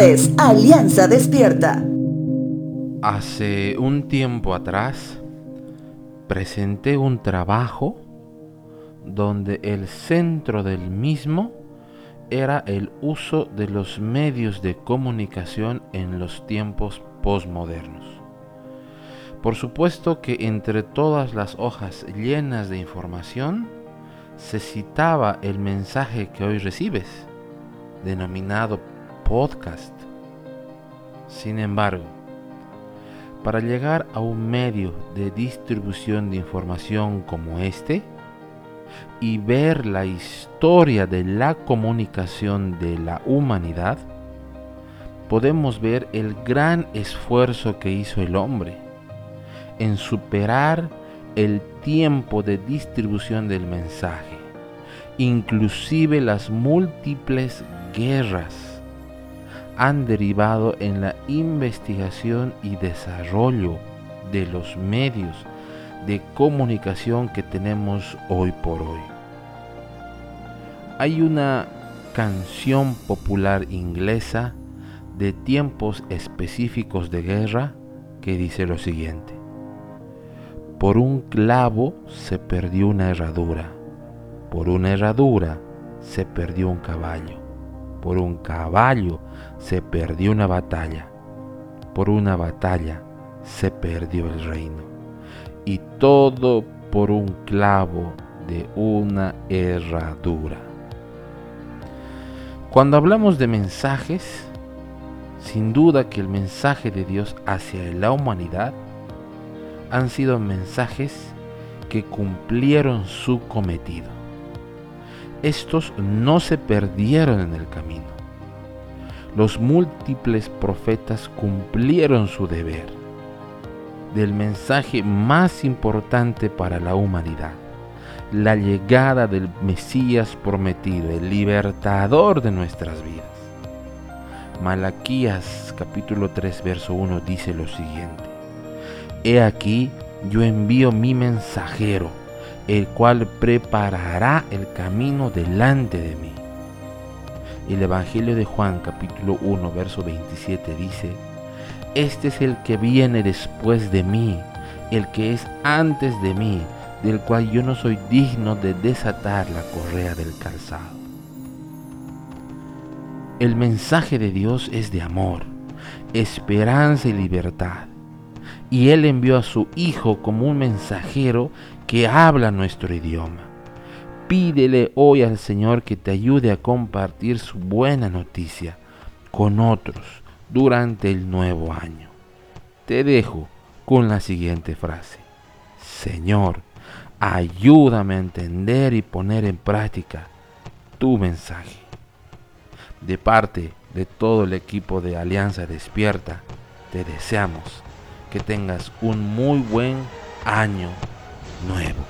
Es Alianza Despierta. Hace un tiempo atrás presenté un trabajo donde el centro del mismo era el uso de los medios de comunicación en los tiempos postmodernos. Por supuesto que entre todas las hojas llenas de información se citaba el mensaje que hoy recibes, denominado podcast. Sin embargo, para llegar a un medio de distribución de información como este y ver la historia de la comunicación de la humanidad, podemos ver el gran esfuerzo que hizo el hombre en superar el tiempo de distribución del mensaje, inclusive las múltiples guerras han derivado en la investigación y desarrollo de los medios de comunicación que tenemos hoy por hoy. Hay una canción popular inglesa de tiempos específicos de guerra que dice lo siguiente. Por un clavo se perdió una herradura, por una herradura se perdió un caballo por un caballo se perdió una batalla. Por una batalla se perdió el reino. Y todo por un clavo de una herradura. Cuando hablamos de mensajes, sin duda que el mensaje de Dios hacia la humanidad han sido mensajes que cumplieron su cometido estos no se perdieron en el camino. Los múltiples profetas cumplieron su deber del mensaje más importante para la humanidad, la llegada del Mesías prometido, el libertador de nuestras vidas. Malaquías capítulo 3 verso 1 dice lo siguiente, He aquí yo envío mi mensajero el cual preparará el camino delante de mí. El Evangelio de Juan capítulo 1 verso 27 dice, Este es el que viene después de mí, el que es antes de mí, del cual yo no soy digno de desatar la correa del calzado. El mensaje de Dios es de amor, esperanza y libertad. Y Él envió a su Hijo como un mensajero que habla nuestro idioma. Pídele hoy al Señor que te ayude a compartir su buena noticia con otros durante el nuevo año. Te dejo con la siguiente frase. Señor, ayúdame a entender y poner en práctica tu mensaje. De parte de todo el equipo de Alianza Despierta, te deseamos que tengas un muy buen año nuevo.